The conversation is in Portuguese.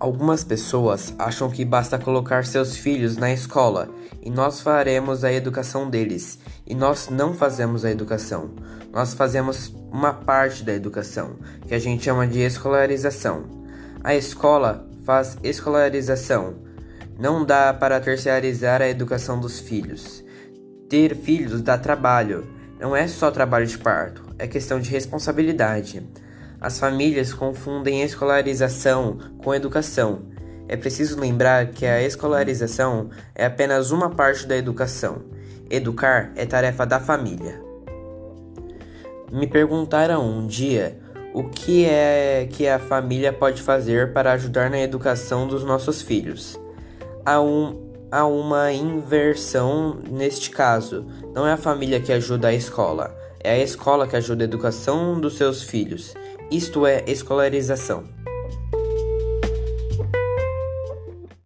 Algumas pessoas acham que basta colocar seus filhos na escola e nós faremos a educação deles. E nós não fazemos a educação. Nós fazemos uma parte da educação, que a gente chama de escolarização. A escola faz escolarização. Não dá para terciarizar a educação dos filhos. Ter filhos dá trabalho. Não é só trabalho de parto, é questão de responsabilidade. As famílias confundem escolarização com educação. É preciso lembrar que a escolarização é apenas uma parte da educação. Educar é tarefa da família. Me perguntaram um dia o que é que a família pode fazer para ajudar na educação dos nossos filhos. Há, um, há uma inversão neste caso. Não é a família que ajuda a escola, é a escola que ajuda a educação dos seus filhos. Isto é escolarização.